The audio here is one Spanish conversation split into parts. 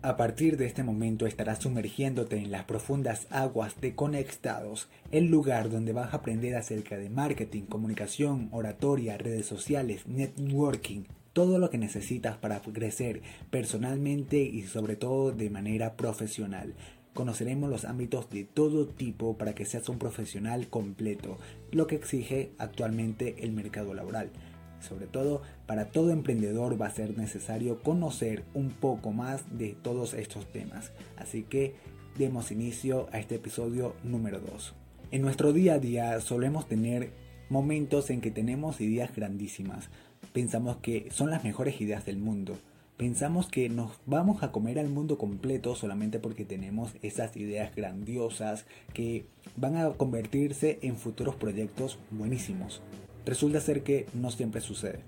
A partir de este momento estarás sumergiéndote en las profundas aguas de Conectados, el lugar donde vas a aprender acerca de marketing, comunicación, oratoria, redes sociales, networking, todo lo que necesitas para crecer personalmente y sobre todo de manera profesional. Conoceremos los ámbitos de todo tipo para que seas un profesional completo, lo que exige actualmente el mercado laboral. Sobre todo, para todo emprendedor va a ser necesario conocer un poco más de todos estos temas. Así que demos inicio a este episodio número 2. En nuestro día a día solemos tener momentos en que tenemos ideas grandísimas. Pensamos que son las mejores ideas del mundo. Pensamos que nos vamos a comer al mundo completo solamente porque tenemos esas ideas grandiosas que van a convertirse en futuros proyectos buenísimos. Resulta ser que no siempre sucede.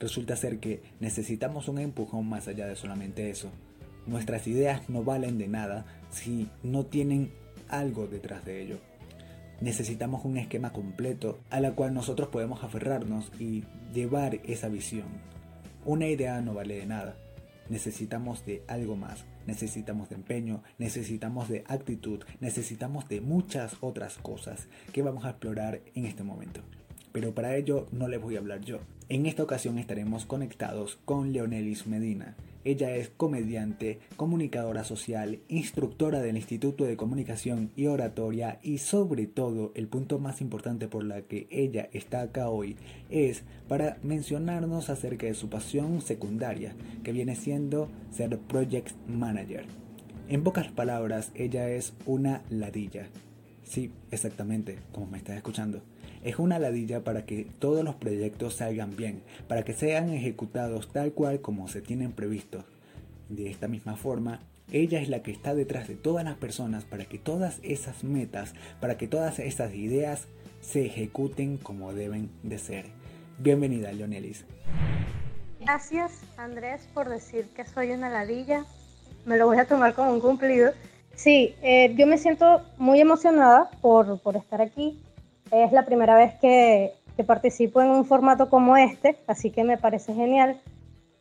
Resulta ser que necesitamos un empujón más allá de solamente eso. Nuestras ideas no valen de nada si no tienen algo detrás de ello. Necesitamos un esquema completo a la cual nosotros podemos aferrarnos y llevar esa visión. Una idea no vale de nada. Necesitamos de algo más. Necesitamos de empeño, necesitamos de actitud, necesitamos de muchas otras cosas que vamos a explorar en este momento pero para ello no les voy a hablar yo. En esta ocasión estaremos conectados con Leonelis Medina. Ella es comediante, comunicadora social, instructora del Instituto de Comunicación y Oratoria y sobre todo el punto más importante por la que ella está acá hoy es para mencionarnos acerca de su pasión secundaria, que viene siendo ser Project Manager. En pocas palabras, ella es una ladilla. Sí, exactamente, como me estás escuchando es una ladilla para que todos los proyectos salgan bien, para que sean ejecutados tal cual como se tienen previstos. De esta misma forma, ella es la que está detrás de todas las personas para que todas esas metas, para que todas esas ideas se ejecuten como deben de ser. Bienvenida, Leonelis. Gracias, Andrés, por decir que soy una ladilla. Me lo voy a tomar como un cumplido. Sí, eh, yo me siento muy emocionada por, por estar aquí es la primera vez que, participo en un formato como este, así que me parece genial.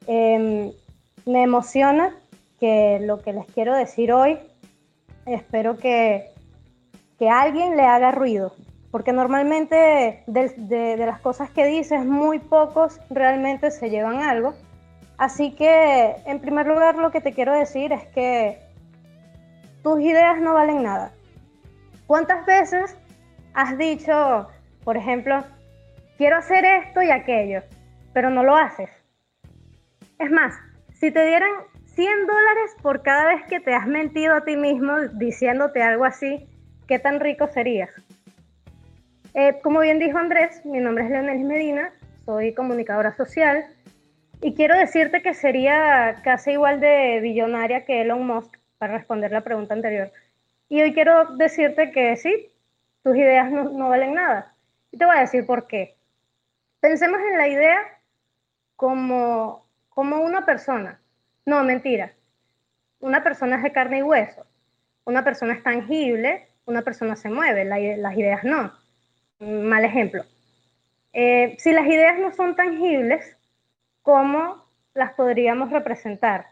Em, me emociona que lo que les quiero decir hoy, espero que, que alguien le haga ruido, porque normalmente de, de, las cosas que dices, muy pocos realmente se llevan algo. Así que, en primer lugar, lo que te quiero decir es que tus ideas no valen nada. ¿Cuántas veces has dicho, por ejemplo, quiero hacer esto y aquello, pero no lo haces. Es más, si te dieran 100 dólares por cada vez que te has mentido a ti mismo diciéndote algo así, ¿qué tan rico serías? Eh, como bien dijo Andrés, mi nombre es Leonel Medina, soy comunicadora social y quiero decirte que sería casi igual de billonaria que Elon Musk para responder la pregunta anterior. Y hoy quiero decirte que sí, tus ideas no, valen nada. Y te voy a decir por qué. Pensemos en la idea como, como una persona. No, mentira. Una persona es de carne y hueso. Una persona es tangible, una persona se mueve, las ideas no. Mal ejemplo. Eh, si las ideas no son tangibles, ¿cómo las podríamos representar?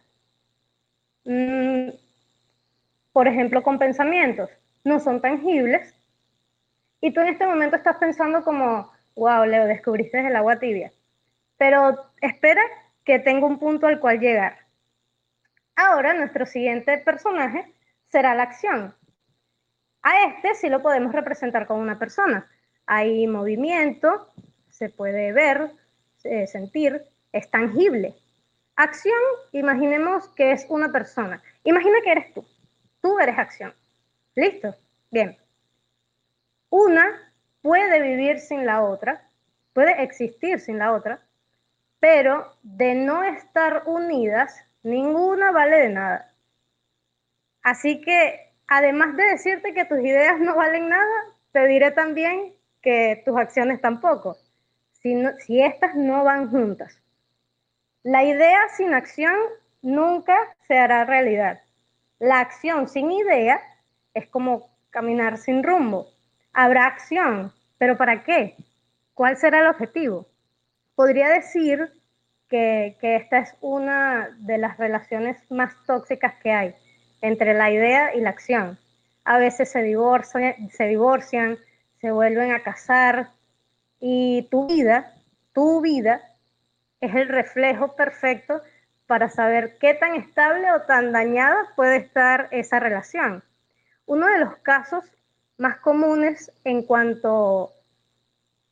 Mm, por ejemplo, con pensamientos. No son tangibles, y tú en este momento estás pensando como, wow, Leo, descubriste el agua tibia. Pero espera que tenga un punto al cual llegar. Ahora nuestro siguiente personaje será la acción. A este sí lo podemos representar con una persona. Hay movimiento, se puede ver, eh, sentir, es tangible. Acción, imaginemos que es una persona. Imagina que eres tú. Tú eres acción. ¿Listo? Bien. Una puede vivir sin la otra, puede existir sin la otra, pero de no estar unidas, ninguna vale de nada. Así que, además de decirte que tus ideas no valen nada, te diré también que tus acciones tampoco, si, estas no van juntas. La idea sin acción nunca se hará realidad. La acción sin idea es como caminar sin rumbo. Habrá acción, pero ¿para qué? ¿Cuál será el objetivo? Podría decir que, que esta es una de las relaciones más tóxicas que hay entre la idea y la acción. A veces se divorcian, se divorcian, se vuelven a casar y tu vida, tu vida es el reflejo perfecto para saber qué tan estable o tan dañada puede estar esa relación. Uno de los casos más comunes en cuanto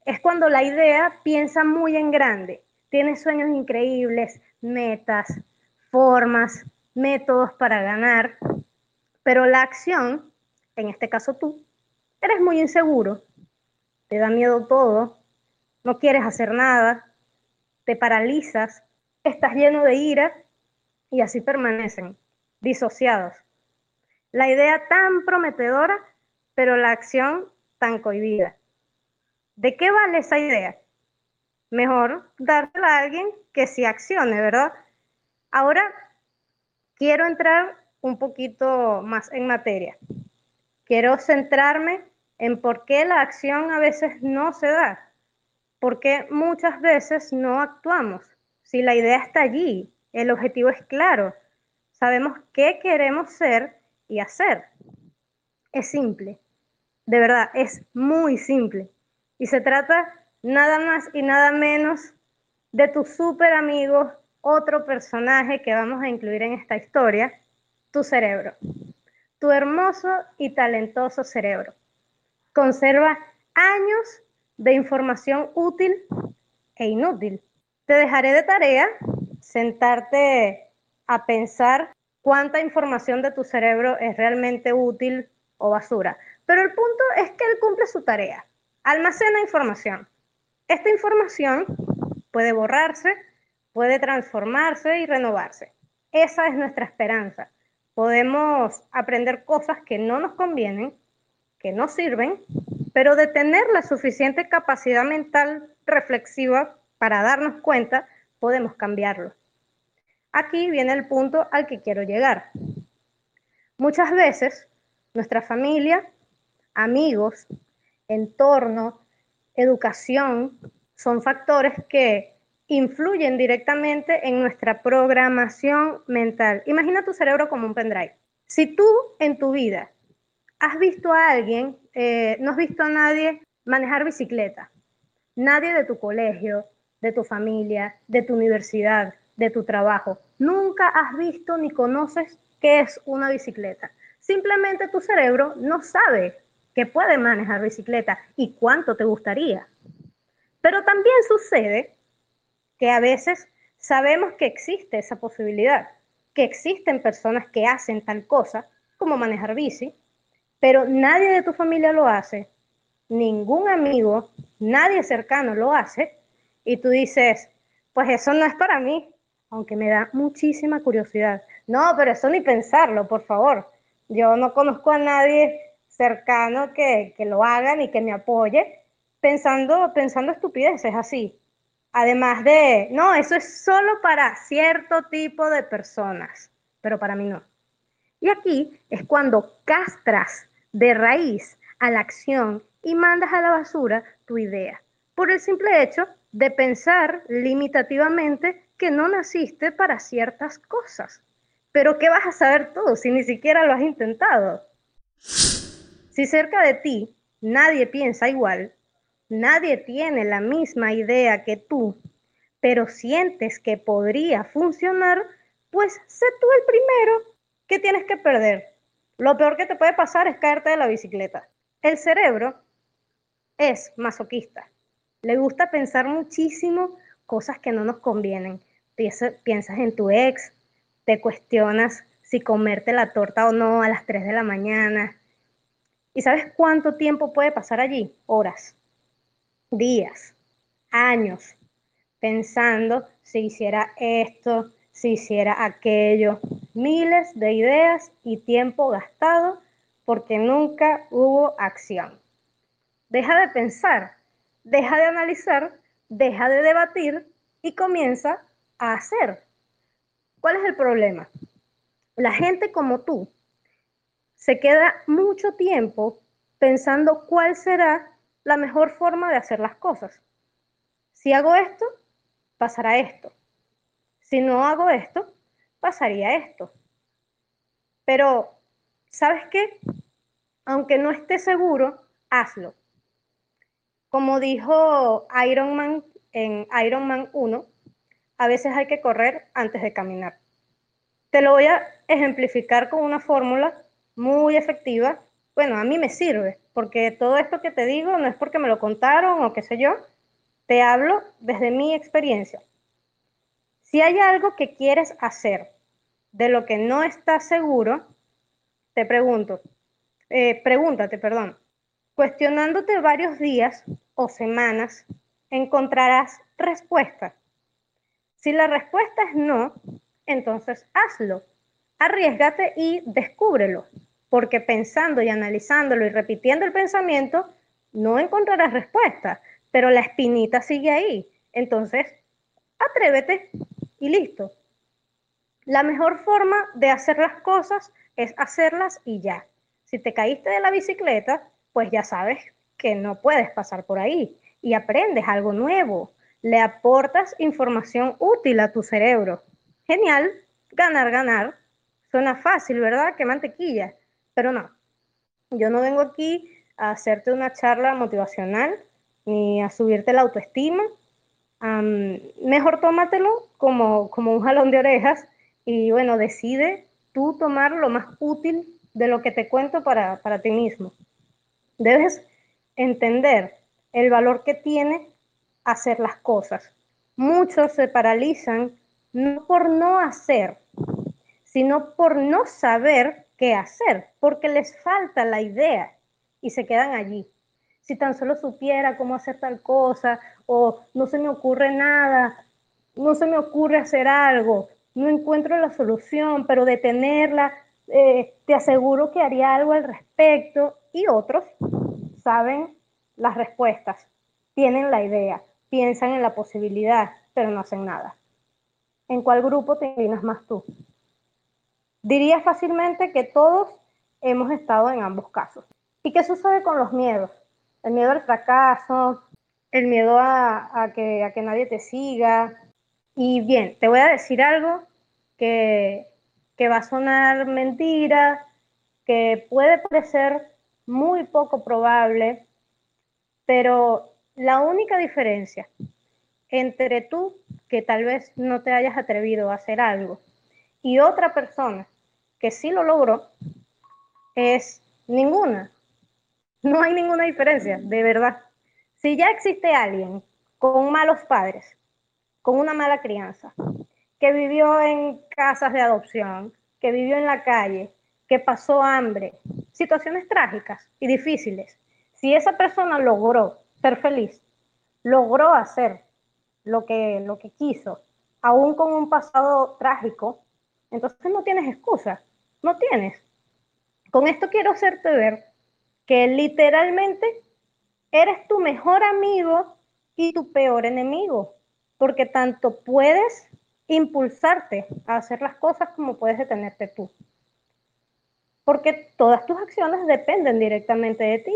es cuando la idea piensa muy en grande, tiene sueños increíbles, metas, formas, métodos para ganar, pero la acción, en este caso tú, eres muy inseguro, te da miedo todo, no quieres hacer nada, te paralizas, estás lleno de ira y así permanecen, disociados. La idea tan prometedora, pero la acción tan cohibida. ¿De qué vale esa idea? Mejor dársela a alguien que sí accione, ¿verdad? Ahora quiero entrar un poquito más en materia. Quiero centrarme en por qué la acción a veces no se da, por qué muchas veces no actuamos. Si la idea está allí, el objetivo es claro, sabemos qué queremos ser y hacer. Es simple, de verdad, es muy simple. Y se trata nada más y nada menos de tu súper amigo, otro personaje que vamos a incluir en esta historia, tu cerebro. Tu hermoso y talentoso cerebro. Conserva años de información útil e inútil. Te dejaré de tarea sentarte a pensar cuánta información de tu cerebro es realmente útil o basura. Pero el punto es que él cumple su tarea. Almacena información. Esta información puede borrarse, puede transformarse y renovarse. Esa es nuestra esperanza podemos aprender cosas que no nos convienen, que no sirven, pero de tener la suficiente capacidad mental reflexiva para darnos cuenta, podemos cambiarlo. Aquí viene el punto al que quiero llegar. Muchas veces nuestra familia, amigos, entorno, educación, son factores que influyen directamente en nuestra programación mental. Imagina tu cerebro como un pendrive. Si tú en tu vida has visto a alguien, eh, no has visto a nadie manejar bicicleta, nadie de tu colegio, de tu familia, de tu universidad, de tu trabajo, nunca has visto ni conoces qué es una bicicleta. Simplemente tu cerebro no sabe que puede manejar bicicleta y cuánto te gustaría. Pero también sucede que a veces sabemos que existe esa posibilidad, que existen personas que hacen tal cosa como manejar bici, pero nadie de tu familia lo hace, ningún amigo, nadie cercano lo hace, y tú dices, pues eso no es para mí, aunque me da muchísima curiosidad. No, pero eso ni pensarlo, por favor. Yo no conozco a nadie cercano que, que lo haga ni que me apoye pensando, pensando estupideces así. Además de, no, eso es solo para cierto tipo de personas, pero para mí no. Y aquí es cuando castras de raíz a la acción y mandas a la basura tu idea, por el simple hecho de pensar limitativamente que no naciste para ciertas cosas. Pero ¿qué vas a saber tú si ni siquiera lo has intentado? Si cerca de ti nadie piensa igual, nadie tiene la misma idea que tú, pero sientes que podría funcionar, pues sé tú el primero. ¿Qué tienes que perder? Lo peor que te puede pasar es caerte de la bicicleta. El cerebro es masoquista. Le gusta pensar muchísimo cosas que no nos convienen. Piensas en tu ex, te cuestionas si comerte la torta o no a las 3 de la mañana. ¿Y sabes cuánto tiempo puede pasar allí? Horas días, años, pensando si hiciera esto, si hiciera aquello, miles de ideas y tiempo gastado porque nunca hubo acción. Deja de pensar, deja de analizar, deja de debatir y comienza a hacer. ¿Cuál es el problema? La gente como tú se queda mucho tiempo pensando cuál será la mejor forma de hacer las cosas. Si hago esto, pasará esto. si no hago esto, pasaría esto. Pero, ¿sabes qué? Aunque no esté seguro, hazlo. Como dijo Iron Man en Iron Man 1, a veces hay que correr antes de caminar. Te lo voy a ejemplificar con una fórmula muy efectiva. Bueno, a mí me sirve, porque todo esto que te digo no es porque me lo contaron o qué sé yo, te hablo desde mi experiencia. Si hay algo que quieres hacer de lo que no estás seguro, te pregunto, eh, pregúntate, perdón, cuestionándote varios días o semanas, encontrarás respuesta. Si la respuesta es no, entonces hazlo, arriesgate y descúbrelo, porque pensando y analizándolo y repitiendo el pensamiento, no encontrarás respuesta, pero la espinita sigue ahí. Entonces, atrévete y listo. La mejor forma de hacer las cosas es hacerlas y ya. Si te caíste de la bicicleta, pues ya sabes que no puedes pasar por ahí y aprendes algo nuevo. Le aportas información útil a tu cerebro. Genial, ganar, ganar. Suena fácil, ¿verdad? Que mantequilla. Pero no, yo no vengo aquí a hacerte una charla motivacional ni a subirte la autoestima. mejor tómatelo como, como un jalón de orejas y bueno, decide tú tomar lo más útil de lo que te cuento para, para ti mismo. Debes entender el valor que tiene hacer las cosas. Muchos se paralizan no por no hacer, sino por no saber qué hacer, porque les falta la idea y se quedan allí si tan solo supiera cómo hacer tal cosa, o no se me ocurre nada, no se me ocurre hacer algo, no encuentro la solución, pero de tenerla, eh, te aseguro que haría algo al respecto. Y otros saben las respuestas, tienen la idea, piensan en la posibilidad, pero no hacen nada. ¿En cuál grupo te inclinas más tú? Diría fácilmente que todos hemos estado en ambos casos. ¿Y qué sucede con los miedos? el miedo al fracaso, el miedo a, que, a que nadie te siga. Y bien, te voy a decir algo que, que va a sonar mentira, que puede parecer muy poco probable, pero la única diferencia entre tú, que tal vez no te hayas atrevido a hacer algo, y otra persona que sí lo logró, es ninguna. No hay ninguna diferencia, de verdad. Si ya existe alguien con malos padres, con una mala crianza, que vivió en casas de adopción, que vivió en la calle, que pasó hambre, situaciones trágicas y difíciles, si esa persona logró ser feliz, logró hacer lo que, lo que quiso, aún con un pasado trágico, entonces no tienes excusa, no tienes. Con esto quiero hacerte ver que literalmente eres tu mejor amigo y tu peor enemigo, porque tanto puedes impulsarte a hacer las cosas como puedes detenerte tú. Porque todas tus acciones dependen directamente de ti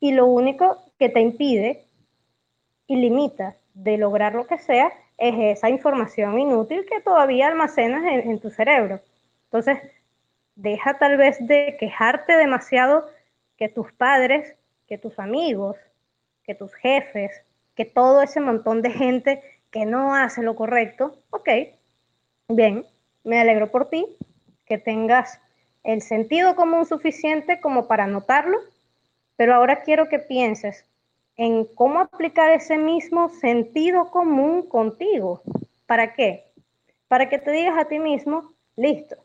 y lo único que te impide y limita de lograr lo que sea es esa información inútil que todavía almacenas en, tu cerebro. Entonces, deja tal vez de quejarte demasiado que tus padres, que tus amigos, que tus jefes, que todo ese montón de gente que no hace lo correcto, ok, bien, me alegro por ti, que tengas el sentido común suficiente como para notarlo, pero ahora quiero que pienses en cómo aplicar ese mismo sentido común contigo. ¿Para qué? Para que te digas a ti mismo, listo,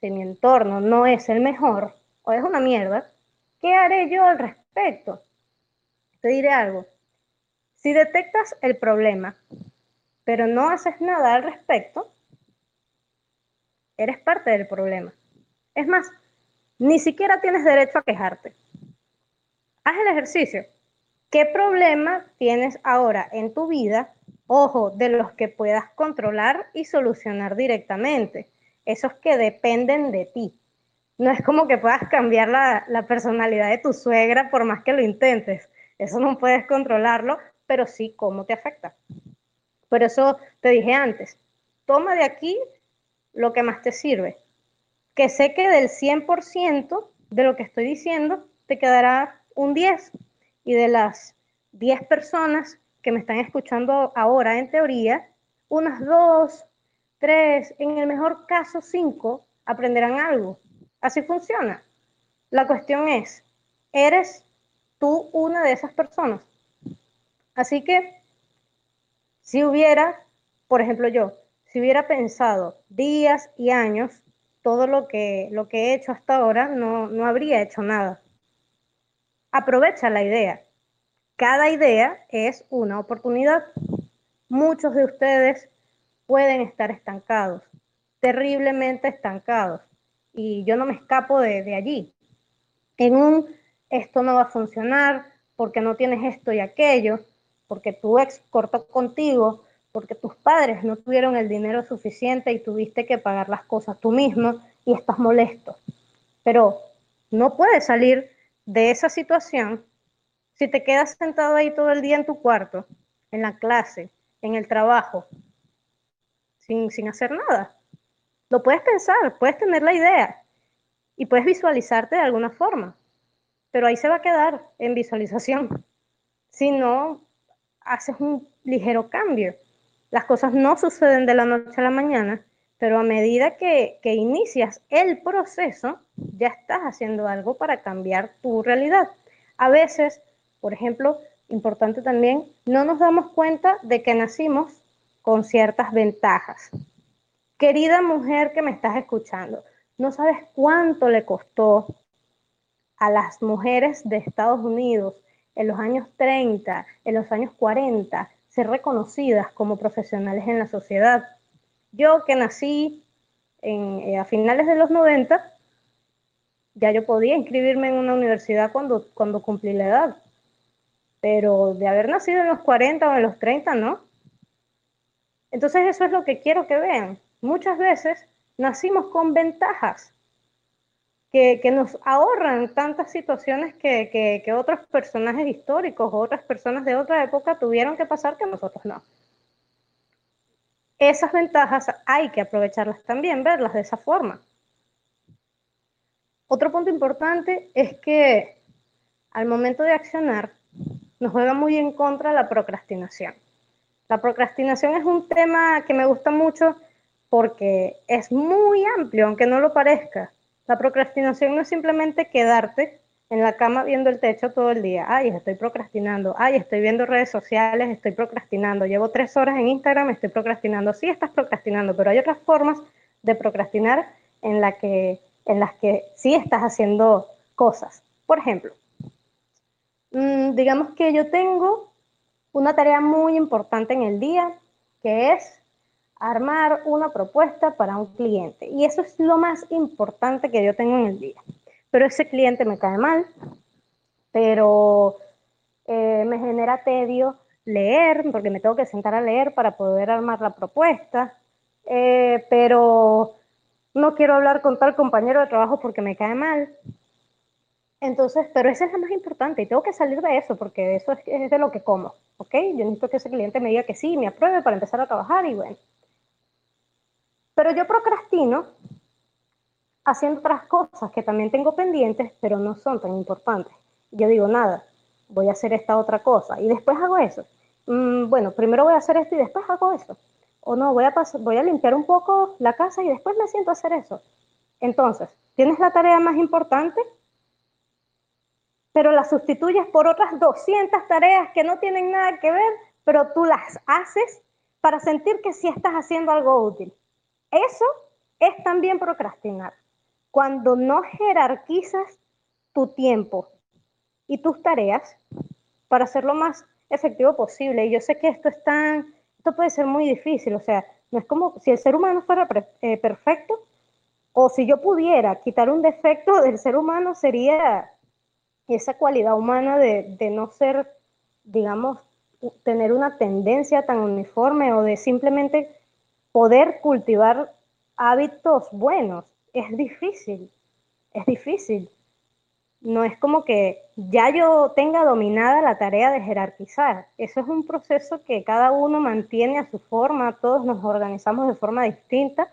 si mi entorno no es el mejor o es una mierda, ¿Qué haré yo al respecto? Te diré algo. Si detectas el problema, pero no haces nada al respecto, eres parte del problema. Es más, ni siquiera tienes derecho a quejarte. Haz el ejercicio. ¿Qué problema tienes ahora en tu vida? Ojo, de los que puedas controlar y solucionar directamente. Esos que dependen de ti. No es como que puedas cambiar la, personalidad de tu suegra por más que lo intentes. Eso no puedes controlarlo, pero sí cómo te afecta. Por eso te dije antes, toma de aquí lo que más te sirve. Que sé que del 100% de lo que estoy diciendo te quedará un 10 y de las 10 personas que me están escuchando ahora en teoría, unas 2, 3, en el mejor caso 5 aprenderán algo. Así funciona. La cuestión es, ¿eres tú una de esas personas? Así que, si hubiera, por ejemplo yo, si hubiera pensado días y años todo lo que, lo que he hecho hasta ahora, no, no habría hecho nada. Aprovecha la idea. Cada idea es una oportunidad. Muchos de ustedes pueden estar estancados, terriblemente estancados. Y yo no me escapo de, allí. En un, esto no va a funcionar porque no tienes esto y aquello, porque tu ex cortó contigo, porque tus padres no tuvieron el dinero suficiente y tuviste que pagar las cosas tú mismo y estás molesto. Pero no puedes salir de esa situación si te quedas sentado ahí todo el día en tu cuarto, en la clase, en el trabajo, sin, sin hacer nada. Lo puedes pensar, puedes tener la idea y puedes visualizarte de alguna forma, pero ahí se va a quedar en visualización. Si no, haces un ligero cambio las cosas no suceden de la noche a la mañana, pero a medida que, inicias el proceso, ya estás haciendo algo para cambiar tu realidad. A veces, por ejemplo, importante también, no nos damos cuenta de que nacimos con ciertas ventajas. Querida mujer que me estás escuchando, no sabes cuánto le costó a las mujeres de Estados Unidos en los años 30, en los años 40, ser reconocidas como profesionales en la sociedad. Yo que nací eh, a finales de los 90, ya yo podía inscribirme en una universidad cuando, cuando cumplí la edad, pero de haber nacido en los 40 o en los 30, no. Entonces eso es lo que quiero que vean. Muchas veces nacimos con ventajas que, nos ahorran tantas situaciones que, que, otros personajes históricos o otras personas de otra época tuvieron que pasar que nosotros no. Esas ventajas hay que aprovecharlas también, verlas de esa forma. Otro punto importante es que al momento de accionar nos juega muy en contra la procrastinación. La procrastinación es un tema que me gusta mucho porque es muy amplio, aunque no lo parezca. La procrastinación no es simplemente quedarte en la cama viendo el techo todo el día. Ay, estoy procrastinando. Ay, estoy viendo redes sociales, estoy procrastinando. Llevo tres horas en Instagram, estoy procrastinando. Sí, estás procrastinando, pero hay otras formas de procrastinar en, que, en las que sí estás haciendo cosas. Por ejemplo, mm, digamos que yo tengo una tarea muy importante en el día, que es armar una propuesta para un cliente. Y eso es lo más importante que yo tengo en el día. Pero ese cliente me cae mal, pero eh, me genera tedio leer, porque me tengo que sentar a leer para poder armar la propuesta, eh, pero no quiero hablar con tal compañero de trabajo porque me cae mal. Entonces, pero esa es la más importante y tengo que salir de eso porque eso es, es de lo que como, ¿ok? Yo necesito que ese cliente me diga que sí, me apruebe para empezar a trabajar y bueno. Pero yo procrastino haciendo otras cosas que también tengo pendientes, pero no son tan importantes. Yo digo, nada, voy a hacer esta otra cosa y después hago eso. Mm, bueno, primero voy a hacer esto y después hago eso. O no, voy a, voy a limpiar un poco la casa y después me siento a hacer eso. Entonces, tienes la tarea más importante, pero la sustituyes por otras 200 tareas que no tienen nada que ver, pero tú las haces para sentir que sí estás haciendo algo útil. Eso es también procrastinar. Cuando no jerarquizas tu tiempo y tus tareas para hacerlo más efectivo posible. Y yo sé que esto es tan, esto puede ser muy difícil, o sea, no es como si el ser humano fuera eh, perfecto o si yo pudiera quitar un defecto del ser humano sería esa cualidad humana de, de no ser, digamos, tener una tendencia tan uniforme o de simplemente poder cultivar hábitos buenos. Es difícil, es difícil. no es como que ya yo tenga dominada la tarea de jerarquizar. Eso es un proceso que cada uno mantiene a su forma, todos nos organizamos de forma distinta,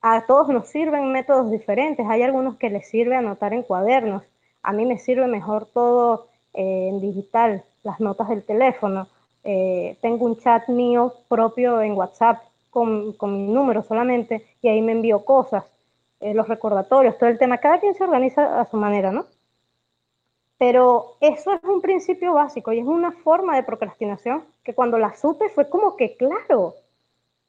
a todos nos sirven métodos diferentes. Hay algunos que les sirve anotar en cuadernos, a mí me sirve mejor todo eh, en digital, las notas del teléfono. Eh, tengo un chat mío propio en WhatsApp con, con, mi número solamente y ahí me envío cosas, eh, los recordatorios, todo el tema. Cada quien se organiza a su manera, ¿no? Pero eso es un principio básico y es una forma de procrastinación que cuando la supe fue como que, claro,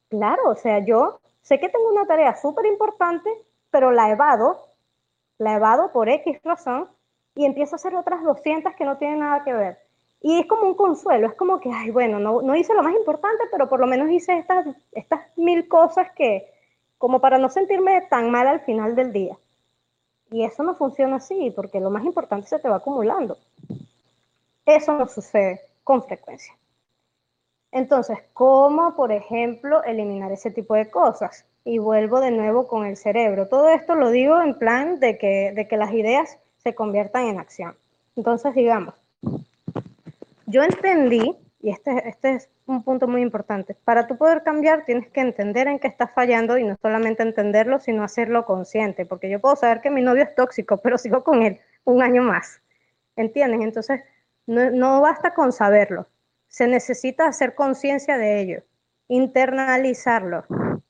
claro, o sea, yo sé que tengo una tarea súper importante, pero la evado, la evado por X razón y empiezo a hacer otras 200 que no tienen nada que ver. Y es como un consuelo, es como que, ay, bueno, no, no hice lo más importante, pero por lo menos hice estas, estas mil cosas que, como para no sentirme tan mal al final del día. Y eso no funciona así, porque lo más importante se te va acumulando. Eso no sucede con frecuencia. Entonces, ¿cómo, por ejemplo, eliminar ese tipo de cosas? Y vuelvo de nuevo con el cerebro. Todo esto lo digo en plan de que, de que las ideas se conviertan en acción. Entonces, digamos, yo entendí, y este, este es un punto muy importante, para tú poder cambiar tienes que entender en qué estás fallando y no solamente entenderlo, sino hacerlo consciente, porque yo puedo saber que mi novio es tóxico, pero sigo con él un año más. ¿Entiendes? Entonces, no, no basta con saberlo, se necesita hacer conciencia de ello, internalizarlo,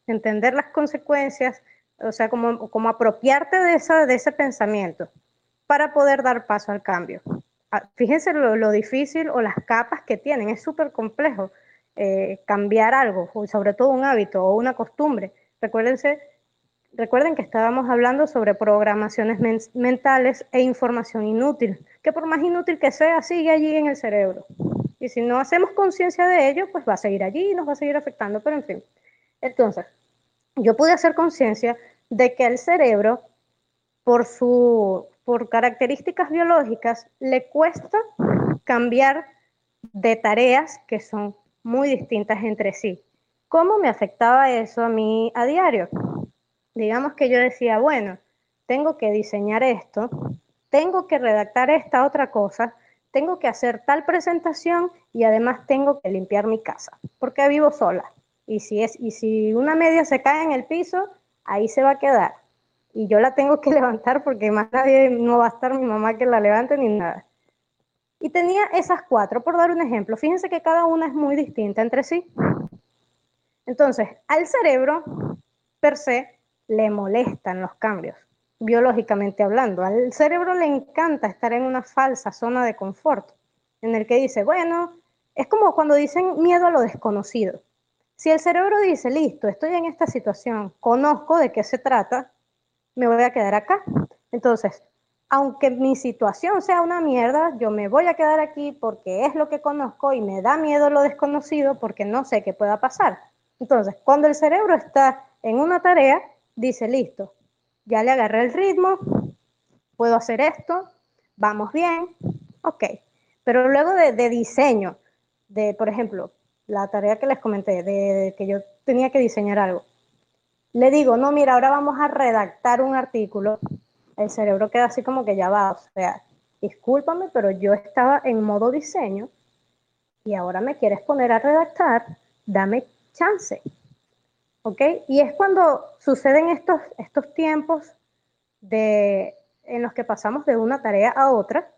entender las consecuencias, o sea, como, como apropiarte de, de ese pensamiento para poder dar paso al cambio. Fíjense lo, difícil o las capas que tienen, es súper complejo eh, cambiar algo, sobre todo un hábito o una costumbre. Recuérdense, recuerden que estábamos hablando sobre programaciones mentales e información inútil, que por más inútil que sea, sigue allí en el cerebro. Y si no hacemos conciencia de ello, pues va a seguir allí y nos va a seguir afectando, pero en fin. Entonces, yo pude hacer conciencia de que el cerebro, por su por características biológicas, le cuesta cambiar de tareas que son muy distintas entre sí. ¿Cómo me afectaba eso a mí a diario? Digamos que yo decía, bueno, tengo que diseñar esto, tengo que redactar esta otra cosa, tengo que hacer tal presentación y además tengo que limpiar mi casa, porque vivo sola. Y si, es, y si una media se cae en el piso, ahí se va a quedar y yo la tengo que levantar porque más nadie no va a estar mi mamá que la levante ni nada. Y tenía esas cuatro, por dar un ejemplo. Fíjense que cada una es muy distinta entre sí. Entonces, al cerebro, per se, le molestan los cambios, biológicamente hablando. Al cerebro le encanta estar en una falsa zona de confort, en el que dice, bueno, es como cuando dicen miedo a lo desconocido. Si el cerebro dice, listo, estoy en esta situación, conozco de qué se trata, me voy a quedar acá. Entonces, aunque mi situación sea una mierda, yo me voy a quedar aquí porque es lo que conozco y me da miedo lo desconocido porque no sé qué pueda pasar. Entonces, cuando el cerebro está en una tarea, dice, listo, ya le agarré el ritmo, puedo hacer esto, vamos bien, ok. Pero luego de, diseño, de, por ejemplo, la tarea que les comenté, de que yo tenía que diseñar algo, le digo, no, mira, ahora vamos a redactar un artículo, el cerebro queda así como que ya va, o sea, discúlpame, pero yo estaba en modo diseño y ahora me quieres poner a redactar, dame chance. ¿Ok? Y es cuando suceden estos, estos tiempos de, en los que pasamos de una tarea a otra,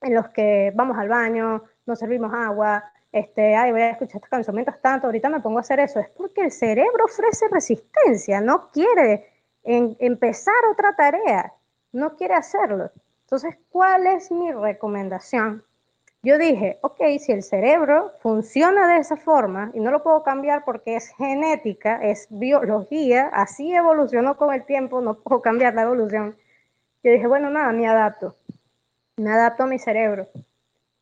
en los que vamos al baño, nos servimos agua, este, ay, voy a escuchar esta canción mientras tanto, ahorita me pongo a hacer eso, es porque el cerebro ofrece resistencia, no quiere empezar otra tarea, no quiere hacerlo. Entonces, ¿cuál es mi recomendación? Yo dije, ok, si el cerebro funciona de esa forma y no lo puedo cambiar porque es genética, es biología, así evolucionó con el tiempo, no puedo cambiar la evolución. Yo dije, bueno, nada, me adapto, me adapto a mi cerebro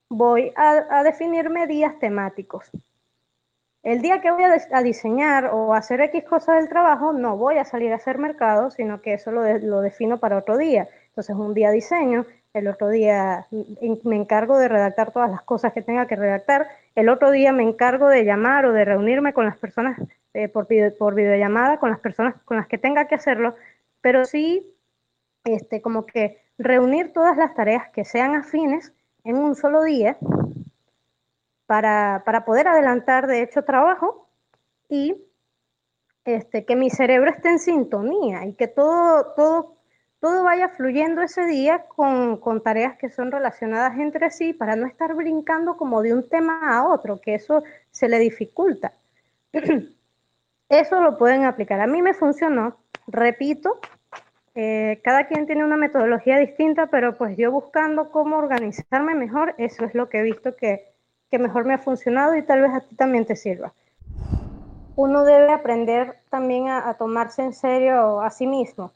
voy a, definir medidas temáticos. El día que voy a, diseñar o hacer X cosas del trabajo, no voy a salir a hacer mercado, sino que eso lo, lo defino para otro día. Entonces, un día diseño, el otro día me encargo de redactar todas las cosas que tenga que redactar, el otro día me encargo de llamar o de reunirme con las personas eh, por, por videollamada, con las personas con las que tenga que hacerlo, pero sí, este, como que reunir todas las tareas que sean afines en un solo día para, poder adelantar, de hecho, trabajo y este, que mi cerebro esté en sintonía y que todo, todo, todo vaya fluyendo ese día con, con, tareas que son relacionadas entre sí para no estar brincando como de un tema a otro, que eso se le dificulta. Eso lo pueden aplicar. A mí me funcionó, repito, eh, cada quien tiene una metodología distinta, pero pues yo buscando cómo organizarme mejor, eso es lo que he visto que, mejor me ha funcionado y tal vez a ti también te sirva. Uno debe aprender también a, tomarse en serio a sí mismo.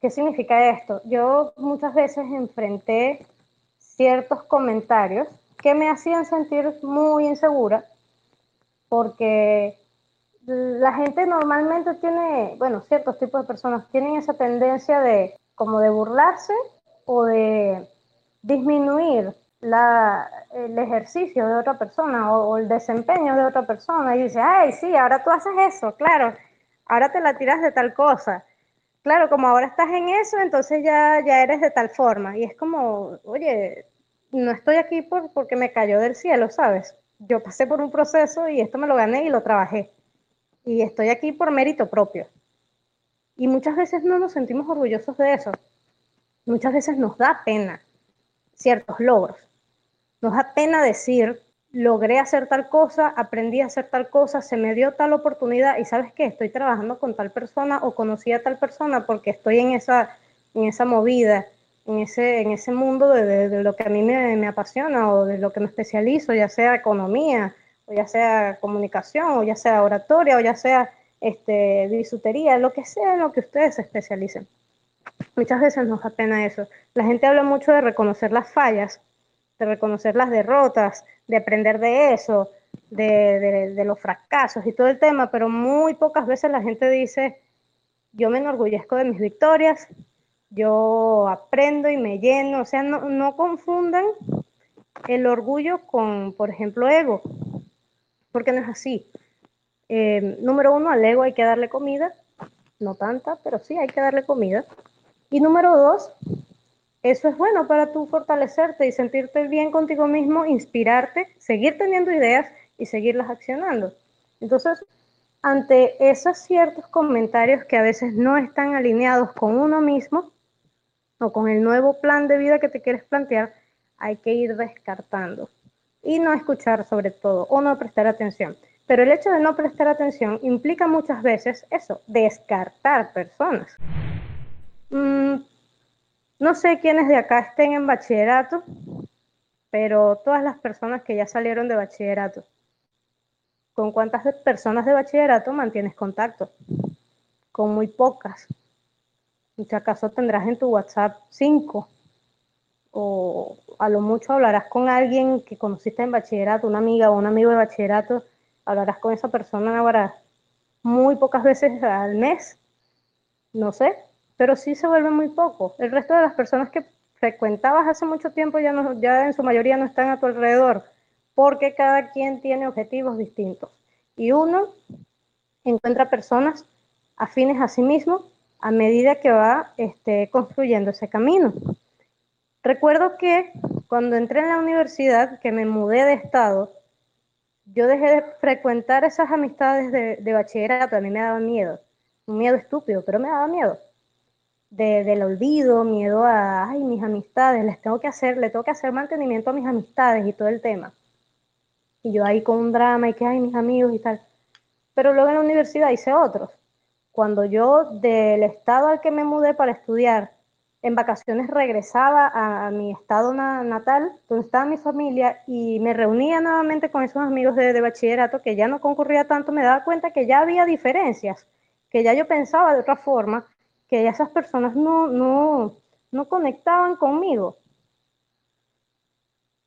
¿Qué significa esto? Yo muchas veces enfrenté ciertos comentarios que me hacían sentir muy insegura porque la gente normalmente tiene, bueno, ciertos tipos de personas tienen esa tendencia de como de burlarse o de disminuir el ejercicio de otra persona o, el desempeño de otra persona y dice, ay, sí, ahora tú haces eso, claro, ahora te la tiras de tal cosa. Claro, como ahora estás en eso, entonces ya, ya eres de tal forma. Y es como, oye, no estoy aquí por, porque me cayó del cielo, ¿sabes? Yo pasé por un proceso y esto me lo gané y lo trabajé y estoy aquí por mérito propio. Y muchas veces no nos sentimos orgullosos de eso. Muchas veces nos da pena ciertos logros. Nos da pena decir, logré hacer tal cosa, aprendí a hacer tal cosa, se me dio tal oportunidad y sabes qué, estoy trabajando con tal persona o conocí a tal persona porque estoy en esa, en esa movida, en ese, en ese mundo de, de, lo que a mí me, me, apasiona o de lo que me especializo, ya sea economía, o ya sea comunicación, o ya sea oratoria, o ya sea este, bisutería, lo que sea en lo que ustedes se especialicen. Muchas veces nos da pena eso. La gente habla mucho de reconocer las fallas, de reconocer las derrotas, de aprender de eso, de, de, los fracasos y todo el tema, pero muy pocas veces la gente dice, yo me enorgullezco de mis victorias, yo aprendo y me lleno, o sea, no, no confundan el orgullo con, por ejemplo, ego porque no es así. Eh, número uno, al ego hay que darle comida, no tanta, pero sí hay que darle comida. Y número dos, eso es bueno para tú fortalecerte y sentirte bien contigo mismo, inspirarte, seguir teniendo ideas y seguirlas accionando. Entonces, ante esos ciertos comentarios que a veces no están alineados con uno mismo o con el nuevo plan de vida que te quieres plantear, hay que ir descartando y no escuchar sobre todo o no prestar atención. Pero el hecho de no prestar atención implica muchas veces eso, descartar personas. Mm, no sé quiénes de acá estén en bachillerato, pero todas las personas que ya salieron de bachillerato, ¿con cuántas personas de bachillerato mantienes contacto? Con muy pocas. Si acaso tendrás en tu WhatsApp cinco o a lo mucho hablarás con alguien que conociste en bachillerato, una amiga o un amigo de bachillerato, hablarás con esa persona ahora muy pocas veces al mes, no sé, pero sí se vuelve muy poco. El resto de las personas que frecuentabas hace mucho tiempo ya, no, ya en su mayoría no están a tu alrededor, porque cada quien tiene objetivos distintos. Y uno encuentra personas afines a sí mismo a medida que va este, construyendo ese camino. Recuerdo que cuando entré en la universidad, que me mudé de estado, yo dejé de frecuentar esas amistades de, bachillerato, a mí me daba miedo, un miedo estúpido, pero me daba miedo. del olvido, miedo a, ay, mis amistades, les tengo que hacer, le tengo hacer mantenimiento a mis amistades y todo el tema. Y yo ahí con un drama y que, ay, mis amigos y tal. Pero luego en la universidad hice otros. Cuando yo del estado al que me mudé para estudiar, en vacaciones regresaba a, mi estado natal, donde estaba mi familia, y me reunía nuevamente con esos amigos de, bachillerato que ya no concurría tanto, me daba cuenta que ya había diferencias, que ya yo pensaba de otra forma, que esas personas no, no, no conectaban conmigo.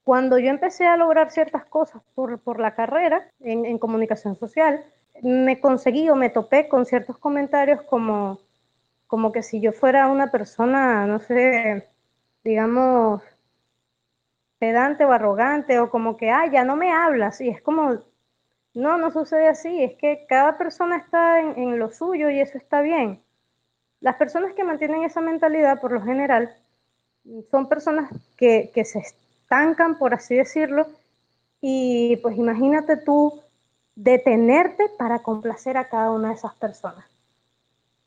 Cuando yo empecé a lograr ciertas cosas por, por la carrera en, en comunicación social, me conseguí o me topé con ciertos comentarios como como que si yo fuera una persona, no sé, digamos, pedante o arrogante, o como que, ah, ya no me hablas, y es como, no, no sucede así, es que cada persona está en, en lo suyo y eso está bien. Las personas que mantienen esa mentalidad, por lo general, son personas que, que se estancan, por así decirlo, y pues imagínate tú detenerte para complacer a cada una de esas personas.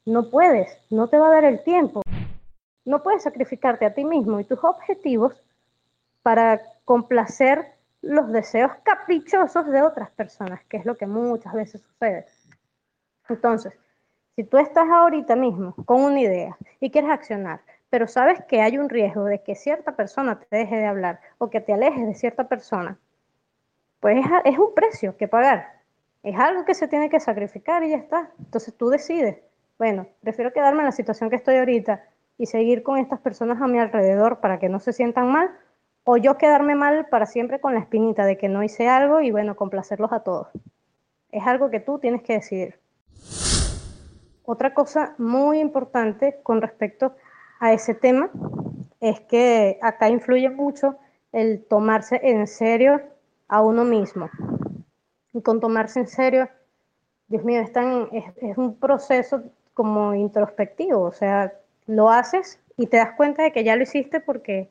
No puedes, no te va a dar el tiempo. No puedes sacrificarte a ti mismo y tus objetivos para complacer los deseos caprichosos de otras personas, que es lo que muchas veces sucede. Entonces, si tú estás ahorita mismo con una idea y quieres accionar, pero sabes que hay un riesgo de que cierta persona te deje de hablar o que te alejes de cierta persona, pues es, un precio que pagar. Es algo que se tiene que sacrificar y ya está. Entonces tú decides, bueno, prefiero quedarme en la situación que estoy ahorita y seguir con estas personas a mi alrededor para que no se sientan mal, o yo quedarme mal para siempre con la espinita de que no hice algo y bueno, complacerlos a todos. Es algo que tú tienes que decidir. Otra cosa muy importante con respecto a ese tema es que acá influye mucho el tomarse en serio a uno mismo. Y con tomarse en serio, Dios mío, es, es, un proceso como introspectivo, o sea, lo haces y te das cuenta de que ya lo hiciste porque,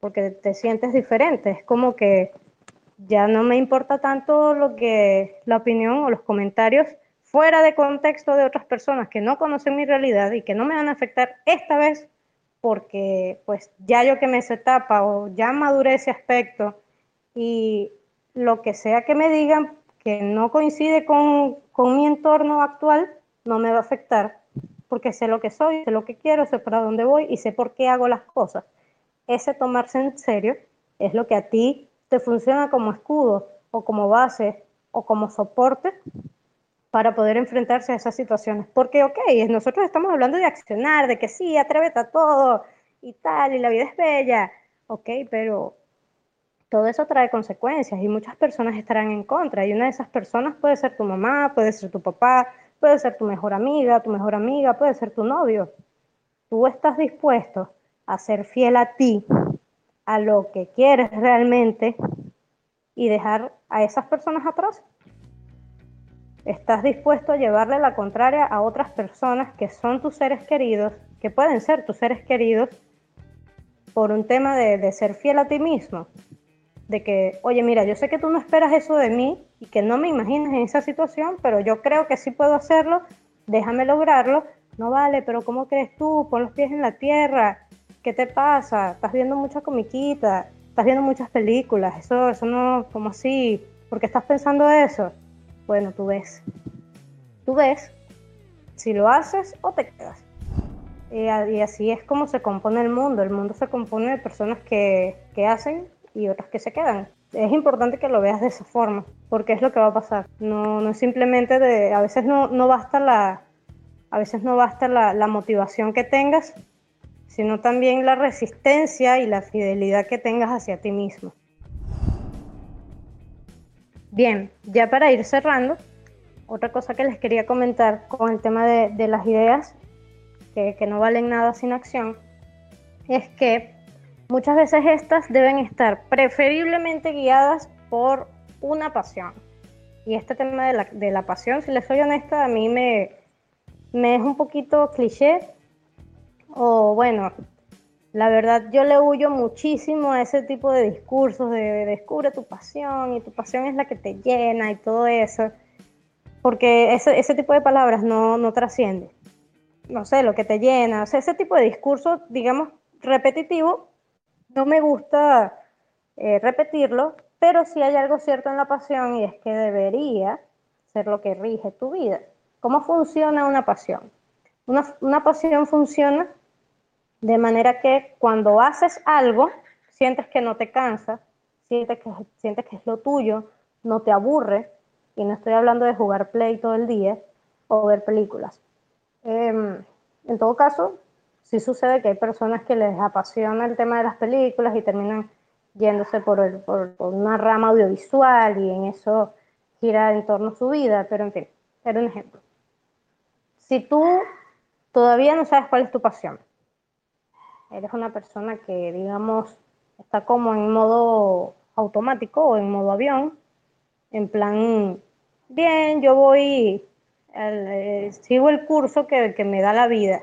porque te sientes diferente. Es como que ya no me importa tanto lo que la opinión o los comentarios fuera de contexto de otras personas que no conocen mi realidad y que no me van a afectar esta vez porque pues ya yo que me esa etapa o ya maduré ese aspecto y lo que sea que me digan que no coincide con, con mi entorno actual no me va a afectar porque sé lo que soy, sé lo que quiero, sé para dónde voy y sé por qué hago las cosas. Ese tomarse en serio es lo que a ti te funciona como escudo o como base o como soporte para poder enfrentarse a esas situaciones. Porque, ok, nosotros estamos hablando de accionar, de que sí, atrévete a todo y tal, y la vida es bella, ok, pero todo eso trae consecuencias y muchas personas estarán en contra. Y una de esas personas puede ser tu mamá, puede ser tu papá, puede ser tu mejor amiga, tu mejor amiga, puede ser tu novio. Tú estás dispuesto a ser fiel a ti, a lo que quieres realmente y dejar a esas personas atrás estás dispuesto a llevarle la contraria a otras personas que son tus seres queridos, que pueden ser tus seres queridos, por un tema de, ser fiel a ti mismo. De que, oye, mira, yo sé que tú no esperas eso de mí y que no me imaginas en esa situación, pero yo creo que sí puedo hacerlo, déjame lograrlo. No vale, pero ¿cómo crees tú? Pon los pies en la tierra. ¿Qué te pasa? Estás viendo mucha comiquita, estás viendo muchas películas. Eso, eso no, como así, ¿por qué estás pensando eso? Bueno, tú ves. Tú ves si lo haces o te quedas. Y, así es como se compone el mundo. El mundo se compone de personas que, hacen y otras que se quedan. Es importante que lo veas de esa forma, porque es lo que va a pasar. No, no es simplemente de, a veces no, no basta la, a veces no basta la, la motivación que tengas, sino también la resistencia y la fidelidad que tengas hacia ti mismo. Bien, ya para ir cerrando, otra cosa que les quería comentar con el tema de, las ideas, que, no valen nada sin acción, es que muchas veces estas deben estar preferiblemente guiadas por una pasión. Y este tema de la, de la pasión, si les soy honesta, a mí me, me es un poquito cliché, o bueno, la verdad, yo le huyo muchísimo a ese tipo de discursos de, descubre tu pasión y tu pasión es la que te llena y todo eso, porque ese, ese tipo de palabras no, no trasciende. No sé, lo que te llena, o sea, ese tipo de discurso, digamos, repetitivo, no me gusta eh, repetirlo, pero sí hay algo cierto en la pasión y es que debería ser lo que rige tu vida. ¿Cómo funciona una pasión? Una, pasión funciona de manera que cuando haces algo, sientes que no te cansa, sientes que, sientes que es lo tuyo, no te aburre, y no estoy hablando de jugar play todo el día o ver películas. Em, en todo caso, sí sucede que hay personas que les apasiona el tema de las películas y terminan yéndose por, una rama audiovisual y en eso gira en torno a su vida, pero en fin, era un ejemplo. Si tú todavía no sabes cuál es tu pasión, eres una persona que, digamos, está como en modo automático o en modo avión, en plan, bien, yo voy, eh, sigo el curso que me da la vida,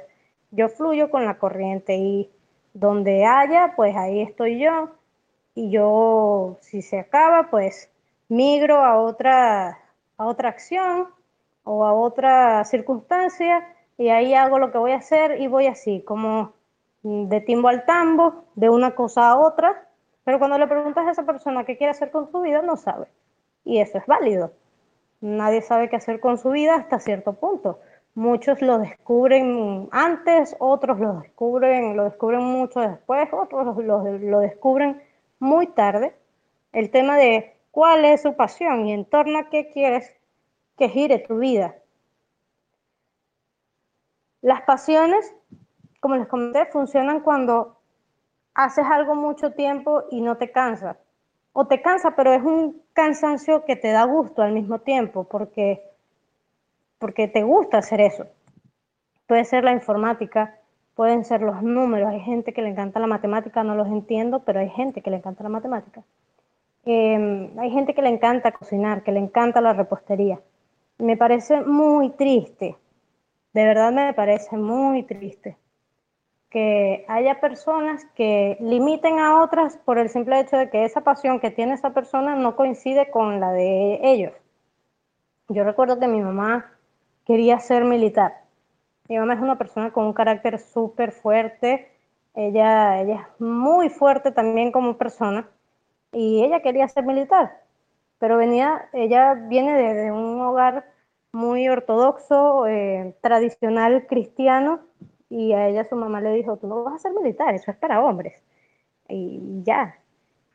yo fluyo con la corriente y Donde haya, pues ahí estoy yo. Y yo, si se acaba, pues migro a otra, a otra acción o a otra circunstancia y ahí hago lo que voy a hacer y voy así, como de timbo al tambo, de una cosa a otra, pero cuando le preguntas a esa persona qué quiere hacer con su vida, no sabe. Y eso es válido. Nadie sabe qué hacer con su vida hasta cierto punto. Muchos lo descubren antes, otros lo descubren, lo descubren mucho después, otros lo, lo descubren muy tarde. El tema de cuál es su pasión y en torno a qué quieres que gire tu vida. Las pasiones, como les comenté, funcionan cuando haces algo mucho tiempo y no te cansa. O te cansa, pero es un cansancio que te da gusto al mismo tiempo, porque, porque te gusta hacer eso. Puede ser la informática, pueden ser los números. Hay gente que le encanta la matemática, no los entiendo, pero hay gente que le encanta la matemática. Em, hay gente que le encanta cocinar, que le encanta la repostería. Me parece muy triste, de verdad me parece muy triste que haya personas que limiten a otras por el simple hecho de que esa pasión que tiene esa persona no coincide con la de ellos. Yo recuerdo que mi mamá quería ser militar. Mi mamá es una persona con un carácter súper fuerte. Ella, ella es muy fuerte también como persona y ella quería ser militar, pero venía, ella viene de, un hogar muy ortodoxo, eh, tradicional cristiano, y a ella su mamá le dijo, tú no vas a ser militar, eso es para hombres. Y ya.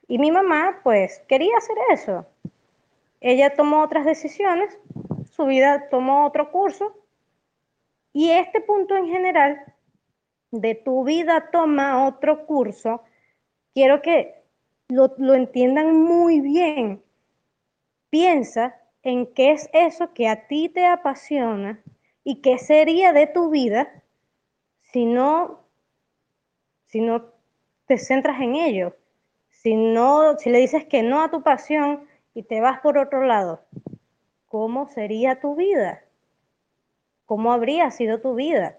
Y mi mamá, pues, quería hacer eso. Ella tomó otras decisiones, su vida tomó otro curso, y este punto en general de tu vida toma otro curso, quiero que lo, entiendan muy bien. Piensa en qué es eso que a ti te apasiona y qué sería de tu vida si no, si no te centras en ello. Si no, si le dices que no a tu pasión y te vas por otro lado, ¿cómo sería tu vida? ¿Cómo habría sido tu vida?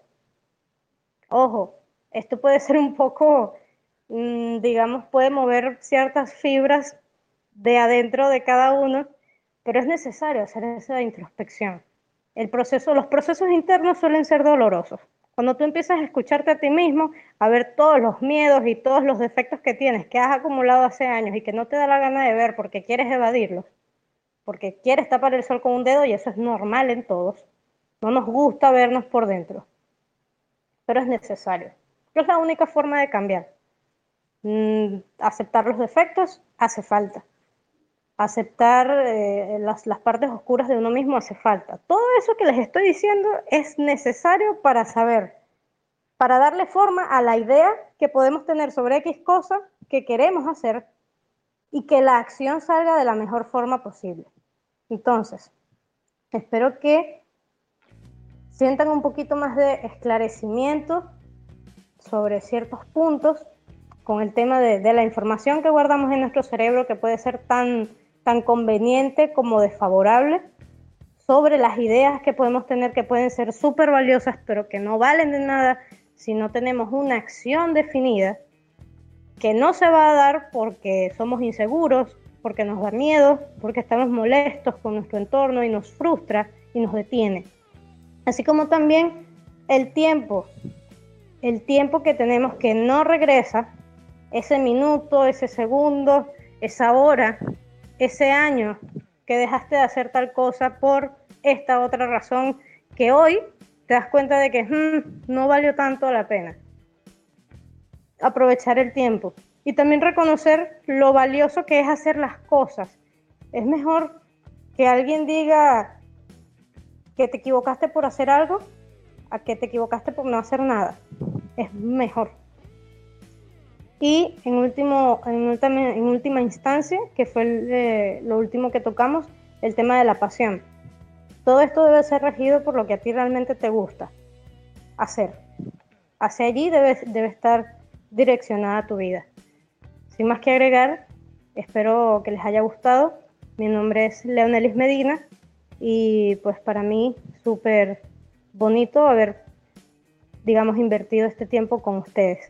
Ojo, esto puede ser un poco Mm, digamos, puede mover ciertas fibras de adentro de cada uno, pero es necesario hacer esa introspección. El proceso, los procesos internos suelen ser dolorosos. Cuando tú empiezas a escucharte a ti mismo, a ver todos los miedos y todos los defectos que tienes, que has acumulado hace años y que no te da la gana de ver porque quieres evadirlos, porque quieres tapar el sol con un dedo y eso es normal en todos. No nos gusta vernos por dentro, pero es necesario. Es la única forma de cambiar. Mm, aceptar los defectos hace falta. Aceptar eh, las, partes oscuras de uno mismo hace falta. Todo eso que les estoy diciendo es necesario para saber, para darle forma a la idea que podemos tener sobre X cosa que queremos hacer y que la acción salga de la mejor forma posible. Entonces, espero que sientan un poquito más de esclarecimiento sobre ciertos puntos con el tema de, la información que guardamos en nuestro cerebro, que puede ser tan, tan conveniente como desfavorable, sobre las ideas que podemos tener que pueden ser súper valiosas, pero que no valen de nada si no tenemos una acción definida, que no se va a dar porque somos inseguros, porque nos da miedo, porque estamos molestos con nuestro entorno y nos frustra y nos detiene. Así como también el tiempo, el tiempo que tenemos que no regresa, ese minuto, ese segundo, esa hora, ese año que dejaste de hacer tal cosa por esta otra razón que hoy te das cuenta de que hmm, no valió tanto la pena. Aprovechar el tiempo y también reconocer lo valioso que es hacer las cosas. Es mejor que alguien diga que te equivocaste por hacer algo a que te equivocaste por no hacer nada. Es mejor. Y en, último, en, última, instancia, que fue lo último que tocamos, el tema de la pasión. Todo esto debe ser regido por lo que a ti realmente te gusta hacer. Hacia allí debe estar direccionada tu vida. Sin más que agregar, espero que les haya gustado. Mi nombre es Leonelis Medina y pues para mí súper bonito haber, digamos, invertido este tiempo con ustedes.